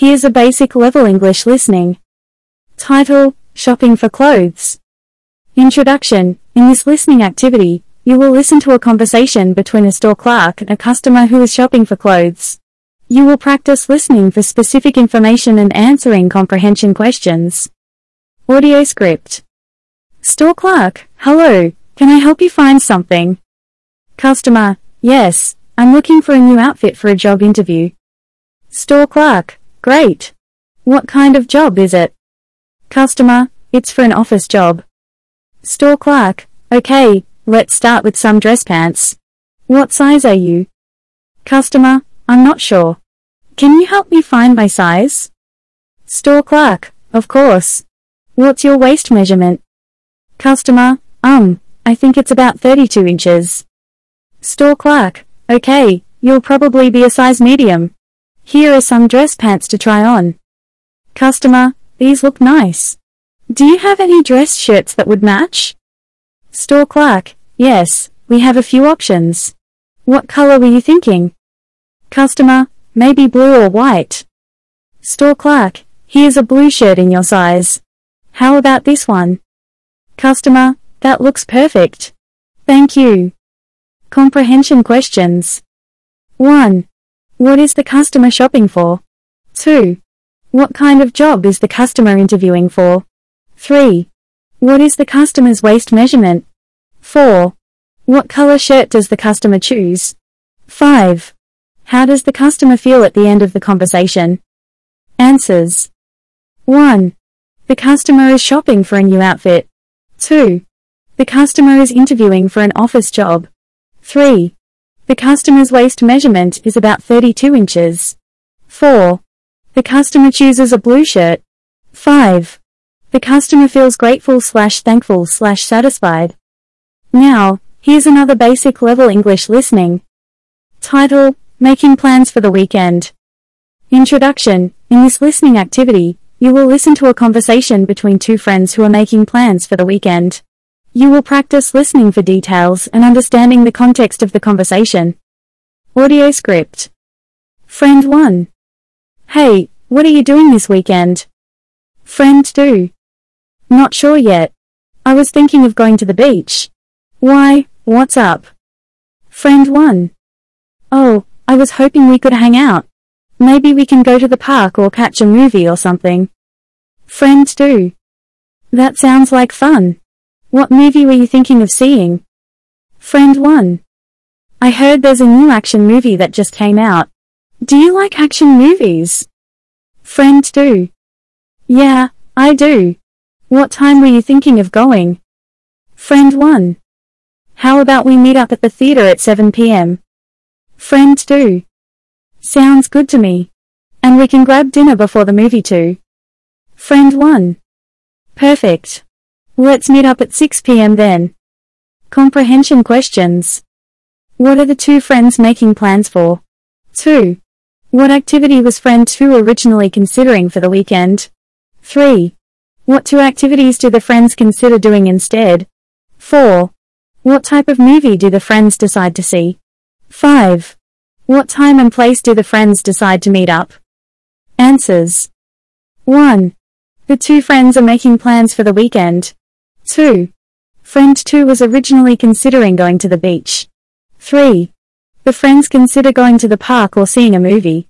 Here's a basic level English listening. Title, Shopping for Clothes. Introduction, in this listening activity, you will listen to a conversation between a store clerk and a customer who is shopping for clothes. You will practice listening for specific information and answering comprehension questions. Audio script. Store clerk, hello, can I help you find something? Customer, yes, I'm looking for a new outfit for a job interview. Store clerk, great. What kind of job is it? Customer, it's for an office job. Store clerk, okay, let's start with some dress pants. What size are you? Customer, I'm not sure. Can you help me find my size? Store clerk, of course. What's your waist measurement? Customer, um, I think it's about 32 inches. Store clerk, okay, you'll probably be a size medium. Here are some dress pants to try on. Customer, these look nice. Do you have any dress shirts that would match? Store clerk, yes, we have a few options. What color were you thinking? Customer, maybe blue or white. Store clerk, here's a blue shirt in your size. How about this one? Customer, that looks perfect. Thank you. Comprehension questions. 1. What is the customer shopping for? 2. What kind of job is the customer interviewing for? 3. What is the customer's waist measurement? 4. What color shirt does the customer choose? 5. How does the customer feel at the end of the conversation? Answers. 1. The customer is shopping for a new outfit. 2. The customer is interviewing for an office job. 3. The customer's waist measurement is about 32 inches. 4. The customer chooses a blue shirt. 5. The customer feels grateful slash thankful slash satisfied. Now, here's another basic level English listening. Title, Making Plans for the Weekend. Introduction, in this listening activity, you will listen to a conversation between two friends who are making plans for the weekend. You will practice listening for details and understanding the context of the conversation. Audio script. Friend 1. Hey, what are you doing this weekend? Friend 2. Not sure yet. I was thinking of going to the beach. Why, what's up? Friend 1. Oh, I was hoping we could hang out. Maybe we can go to the park or catch a movie or something. Friend 2. That sounds like fun. What movie were you thinking of seeing? Friend 1. I heard there's a new action movie that just came out. Do you like action movies? Friend 2. Yeah, I do. What time were you thinking of going? Friend 1. How about we meet up at the theater at 7 p.m.? Friend 2. Sounds good to me. And we can grab dinner before the movie too. Friend 1. Perfect. Let's meet up at 6 p.m. then. Comprehension questions. What are the two friends making plans for? 2. What activity was friend 2 originally considering for the weekend? 3. What two activities do the friends consider doing instead? 4. What type of movie do the friends decide to see? 5. What time and place do the friends decide to meet up? Answers. 1. The two friends are making plans for the weekend. 2. Friend 2 was originally considering going to the beach. 3. The friends consider going to the park or seeing a movie.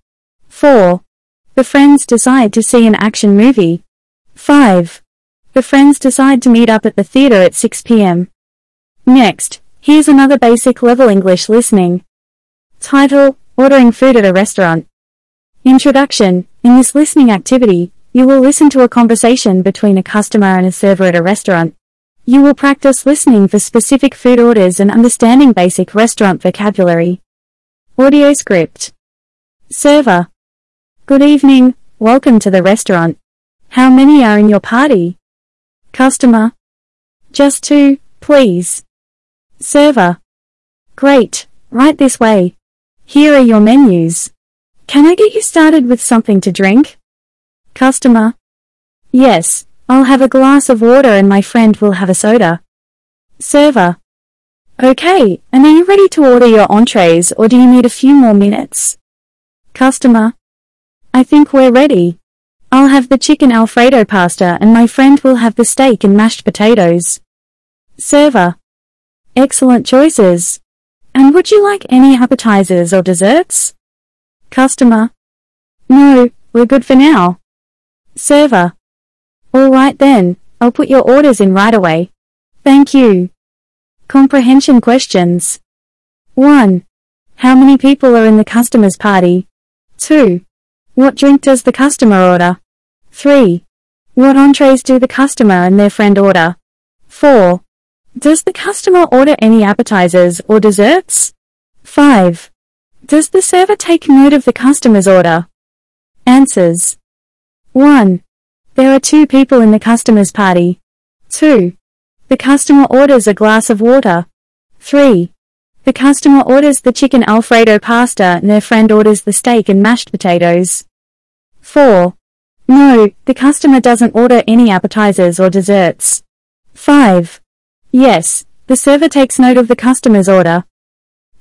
4. The friends decide to see an action movie. 5. The friends decide to meet up at the theater at 6 p.m. Next, here's another basic level English listening. Title, Ordering Food at a Restaurant. Introduction, in this listening activity, you will listen to a conversation between a customer and a server at a restaurant. You will practice listening for specific food orders and understanding basic restaurant vocabulary. Audio script. Server. Good evening, welcome to the restaurant. How many are in your party? Customer. Just two, please. Server. Great, right this way. Here are your menus. Can I get you started with something to drink? Customer. Yes, I'll have a glass of water and my friend will have a soda. Server. Okay, and are you ready to order your entrees or do you need a few more minutes? Customer. I think we're ready. I'll have the chicken alfredo pasta and my friend will have the steak and mashed potatoes. Server. Excellent choices. And would you like any appetizers or desserts? Customer. No, we're good for now. Server. Alright then, I'll put your orders in right away. Thank you. Comprehension questions. 1. How many people are in the customer's party? 2. What drink does the customer order? 3. What entrees do the customer and their friend order? 4. Does the customer order any appetizers or desserts? 5. Does the server take note of the customer's order? Answers. 1. There are two people in the customer's party. 2. The customer orders a glass of water. 3. The customer orders the chicken alfredo pasta and their friend orders the steak and mashed potatoes. 4. No, the customer doesn't order any appetizers or desserts. 5. Yes, the server takes note of the customer's order.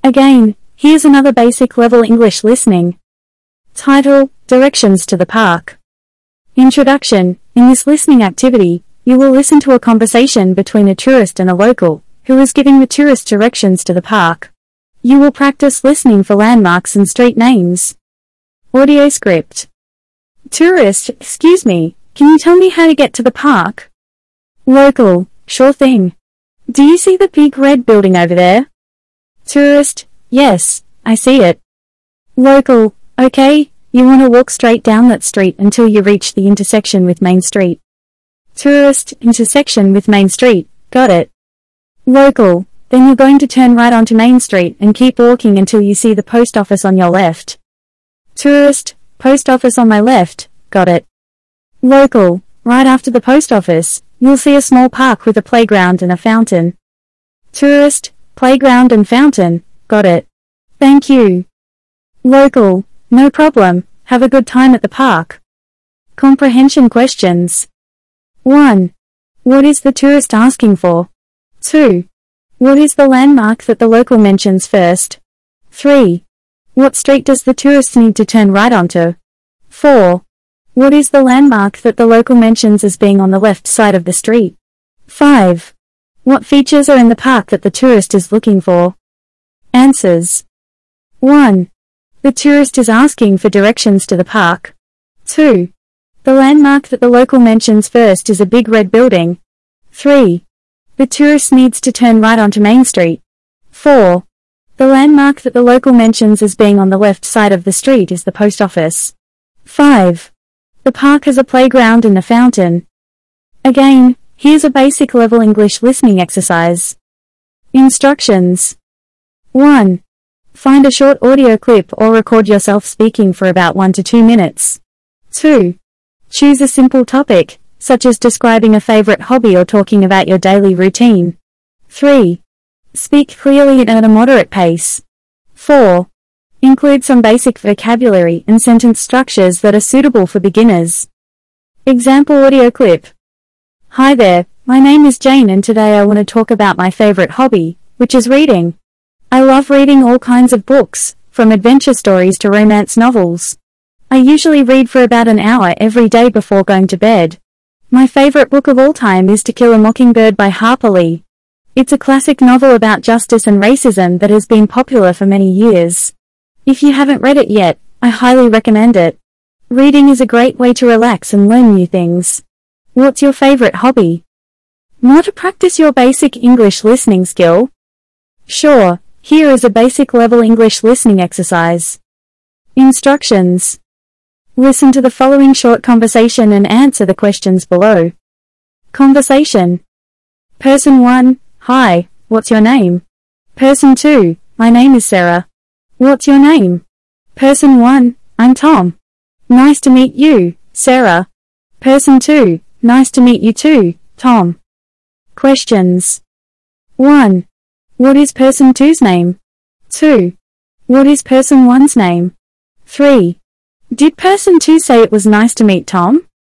Again, here's another basic level English listening. Title, Directions to the Park. Introduction, in this listening activity, you will listen to a conversation between a tourist and a local, who is giving the tourist directions to the park. You will practice listening for landmarks and street names. Audio script. Tourist, excuse me, can you tell me how to get to the park? Local, sure thing. Do you see the big red building over there? Tourist, yes, I see it. Local, okay, you want to walk straight down that street until you reach the intersection with Main Street. Tourist, intersection with Main Street, got it. Local, then you're going to turn right onto Main Street and keep walking until you see the post office on your left. Tourist, Post office on my left, got it. Local, right after the post office, you'll see a small park with a playground and a fountain. Tourist, playground and fountain, got it. Thank you. Local, no problem, have a good time at the park. Comprehension questions. 1. What is the tourist asking for? 2. What is the landmark that the local mentions first? 3. What street does the tourist need to turn right onto? 4. What is the landmark that the local mentions as being on the left side of the street? 5. What features are in the park that the tourist is looking for? Answers. 1. The tourist is asking for directions to the park. 2. The landmark that the local mentions first is a big red building. 3. The tourist needs to turn right onto Main Street. 4. The landmark that the local mentions as being on the left side of the street is the post office. 5. The park has a playground and a fountain. Again, here's a basic level English listening exercise. Instructions. 1. Find a short audio clip or record yourself speaking for about 1 to 2 minutes. 2. Choose a simple topic, such as describing a favorite hobby or talking about your daily routine. 3. Speak clearly and at a moderate pace. 4. Include some basic vocabulary and sentence structures that are suitable for beginners. Example audio clip. Hi there, my name is Jane and today I want to talk about my favorite hobby, which is reading. I love reading all kinds of books, from adventure stories to romance novels. I usually read for about an hour every day before going to bed. My favorite book of all time is To Kill a Mockingbird by Harper Lee. It's a classic novel about justice and racism that has been popular for many years. If you haven't read it yet, I highly recommend it. Reading is a great way to relax and learn new things. What's your favorite hobby? Want to practice your basic English listening skill? Sure, here is a basic level English listening exercise. Instructions. Listen to the following short conversation and answer the questions below. Conversation. Person 1, Hi, what's your name? Person 2, my name is Sarah. What's your name? Person 1, I'm Tom. Nice to meet you, Sarah. Person 2, nice to meet you too, Tom. Questions. 1. What is person 2's name? 2. What is person 1's name? 3. Did person 2 say it was nice to meet Tom?